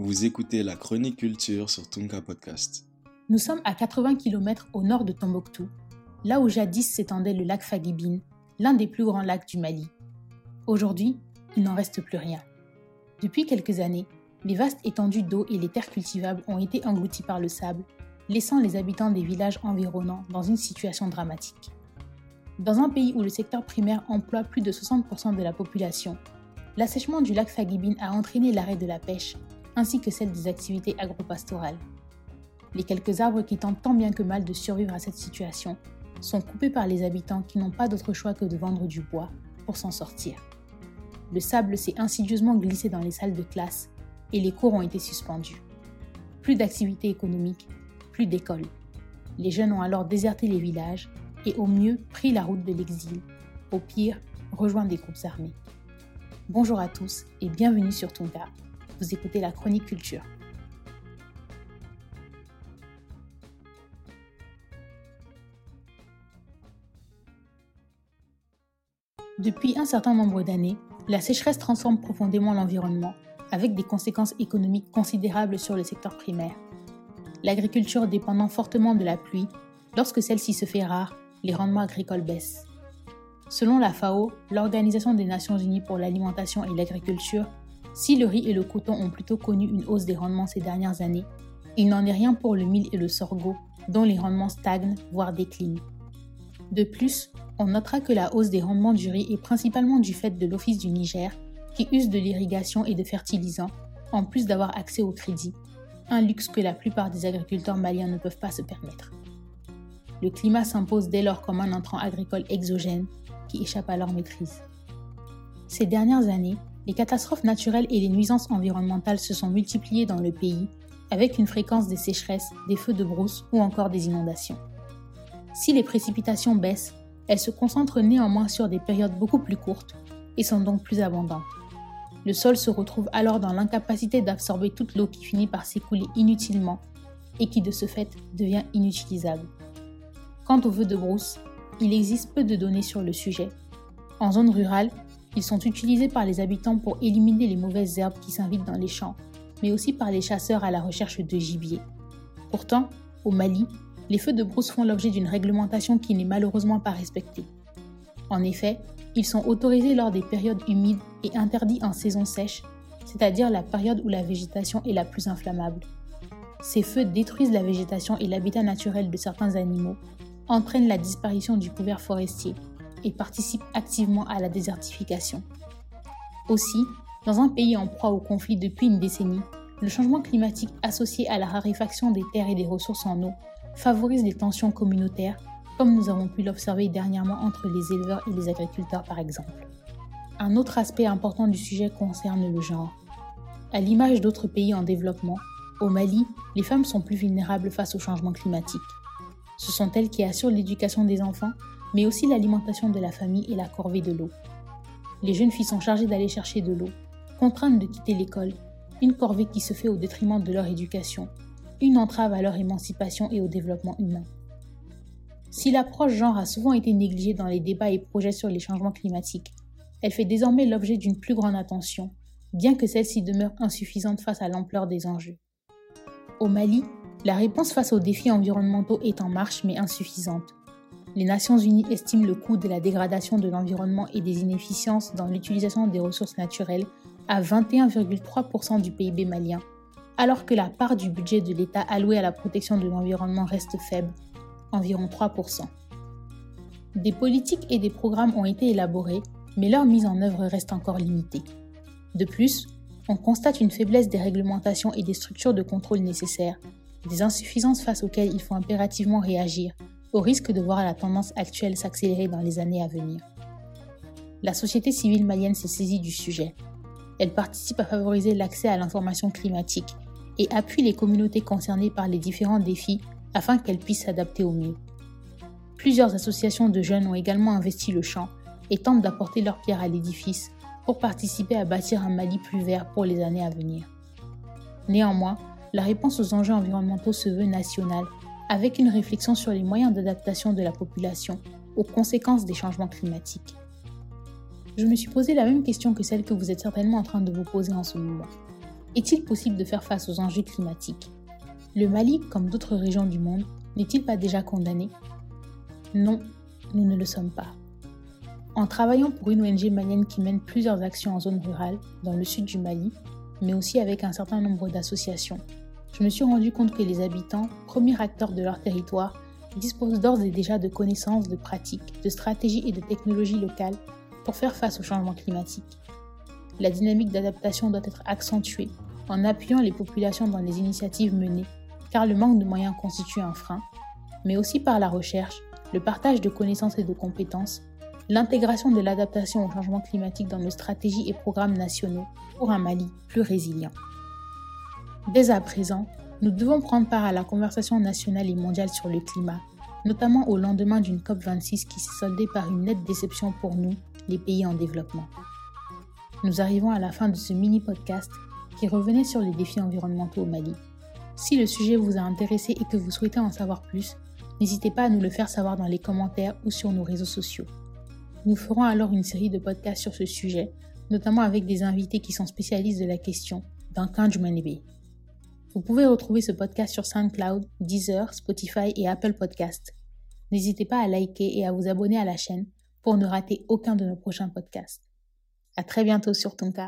Vous écoutez la chronique culture sur Tunka Podcast. Nous sommes à 80 km au nord de Tombouctou, là où jadis s'étendait le lac Fagibine, l'un des plus grands lacs du Mali. Aujourd'hui, il n'en reste plus rien. Depuis quelques années, les vastes étendues d'eau et les terres cultivables ont été englouties par le sable, laissant les habitants des villages environnants dans une situation dramatique. Dans un pays où le secteur primaire emploie plus de 60% de la population, l'assèchement du lac Fagibine a entraîné l'arrêt de la pêche ainsi que celle des activités agropastorales. Les quelques arbres qui tentent tant bien que mal de survivre à cette situation sont coupés par les habitants qui n'ont pas d'autre choix que de vendre du bois pour s'en sortir. Le sable s'est insidieusement glissé dans les salles de classe et les cours ont été suspendus. Plus d'activités économiques, plus d'écoles. Les jeunes ont alors déserté les villages et au mieux pris la route de l'exil, au pire rejoint des groupes armés. Bonjour à tous et bienvenue sur Tonka. Vous écoutez la chronique culture. Depuis un certain nombre d'années, la sécheresse transforme profondément l'environnement, avec des conséquences économiques considérables sur le secteur primaire. L'agriculture dépendant fortement de la pluie, lorsque celle-ci se fait rare, les rendements agricoles baissent. Selon la FAO, l'Organisation des Nations Unies pour l'alimentation et l'agriculture, si le riz et le coton ont plutôt connu une hausse des rendements ces dernières années, il n'en est rien pour le mil et le sorgho, dont les rendements stagnent, voire déclinent. De plus, on notera que la hausse des rendements du riz est principalement du fait de l'Office du Niger, qui use de l'irrigation et de fertilisants, en plus d'avoir accès au crédit, un luxe que la plupart des agriculteurs maliens ne peuvent pas se permettre. Le climat s'impose dès lors comme un entrant agricole exogène qui échappe à leur maîtrise. Ces dernières années, les catastrophes naturelles et les nuisances environnementales se sont multipliées dans le pays, avec une fréquence des sécheresses, des feux de brousse ou encore des inondations. Si les précipitations baissent, elles se concentrent néanmoins sur des périodes beaucoup plus courtes et sont donc plus abondantes. Le sol se retrouve alors dans l'incapacité d'absorber toute l'eau qui finit par s'écouler inutilement et qui de ce fait devient inutilisable. Quant aux feux de brousse, il existe peu de données sur le sujet. En zone rurale, ils sont utilisés par les habitants pour éliminer les mauvaises herbes qui s'invitent dans les champs, mais aussi par les chasseurs à la recherche de gibier. Pourtant, au Mali, les feux de brousse font l'objet d'une réglementation qui n'est malheureusement pas respectée. En effet, ils sont autorisés lors des périodes humides et interdits en saison sèche, c'est-à-dire la période où la végétation est la plus inflammable. Ces feux détruisent la végétation et l'habitat naturel de certains animaux, entraînent la disparition du couvert forestier et participent activement à la désertification. Aussi, dans un pays en proie au conflit depuis une décennie, le changement climatique associé à la raréfaction des terres et des ressources en eau favorise les tensions communautaires, comme nous avons pu l'observer dernièrement entre les éleveurs et les agriculteurs par exemple. Un autre aspect important du sujet concerne le genre. À l'image d'autres pays en développement, au Mali, les femmes sont plus vulnérables face au changement climatique. Ce sont elles qui assurent l'éducation des enfants, mais aussi l'alimentation de la famille et la corvée de l'eau. Les jeunes filles sont chargées d'aller chercher de l'eau, contraintes de quitter l'école, une corvée qui se fait au détriment de leur éducation, une entrave à leur émancipation et au développement humain. Si l'approche genre a souvent été négligée dans les débats et projets sur les changements climatiques, elle fait désormais l'objet d'une plus grande attention, bien que celle-ci demeure insuffisante face à l'ampleur des enjeux. Au Mali, la réponse face aux défis environnementaux est en marche mais insuffisante. Les Nations Unies estiment le coût de la dégradation de l'environnement et des inefficiences dans l'utilisation des ressources naturelles à 21,3% du PIB malien, alors que la part du budget de l'État alloué à la protection de l'environnement reste faible, environ 3%. Des politiques et des programmes ont été élaborés, mais leur mise en œuvre reste encore limitée. De plus, on constate une faiblesse des réglementations et des structures de contrôle nécessaires, des insuffisances face auxquelles il faut impérativement réagir, au risque de voir la tendance actuelle s'accélérer dans les années à venir. La société civile malienne s'est saisie du sujet. Elle participe à favoriser l'accès à l'information climatique et appuie les communautés concernées par les différents défis afin qu'elles puissent s'adapter au mieux. Plusieurs associations de jeunes ont également investi le champ et tentent d'apporter leur pierre à l'édifice pour participer à bâtir un Mali plus vert pour les années à venir. Néanmoins, la réponse aux enjeux environnementaux se veut nationale, avec une réflexion sur les moyens d'adaptation de la population aux conséquences des changements climatiques. Je me suis posé la même question que celle que vous êtes certainement en train de vous poser en ce moment. Est-il possible de faire face aux enjeux climatiques? Le Mali, comme d'autres régions du monde, n'est-il pas déjà condamné? Non, nous ne le sommes pas. En travaillant pour une ONG malienne qui mène plusieurs actions en zone rurale, dans le sud du Mali, mais aussi avec un certain nombre d'associations, je me suis rendu compte que les habitants, premiers acteurs de leur territoire, disposent d'ores et déjà de connaissances, de pratiques, de stratégies et de technologies locales pour faire face au changement climatique. La dynamique d'adaptation doit être accentuée en appuyant les populations dans les initiatives menées, car le manque de moyens constitue un frein, mais aussi par la recherche, le partage de connaissances et de compétences, l'intégration de l'adaptation au changement climatique dans nos stratégies et programmes nationaux pour un Mali plus résilient. Dès à présent, nous devons prendre part à la conversation nationale et mondiale sur le climat, notamment au lendemain d'une COP26 qui s'est soldée par une nette déception pour nous, les pays en développement. Nous arrivons à la fin de ce mini-podcast qui revenait sur les défis environnementaux au Mali. Si le sujet vous a intéressé et que vous souhaitez en savoir plus, n'hésitez pas à nous le faire savoir dans les commentaires ou sur nos réseaux sociaux. Nous ferons alors une série de podcasts sur ce sujet, notamment avec des invités qui sont spécialistes de la question dans Kanjumanebe. Vous pouvez retrouver ce podcast sur SoundCloud, Deezer, Spotify et Apple Podcasts. N'hésitez pas à liker et à vous abonner à la chaîne pour ne rater aucun de nos prochains podcasts. À très bientôt sur Tonka.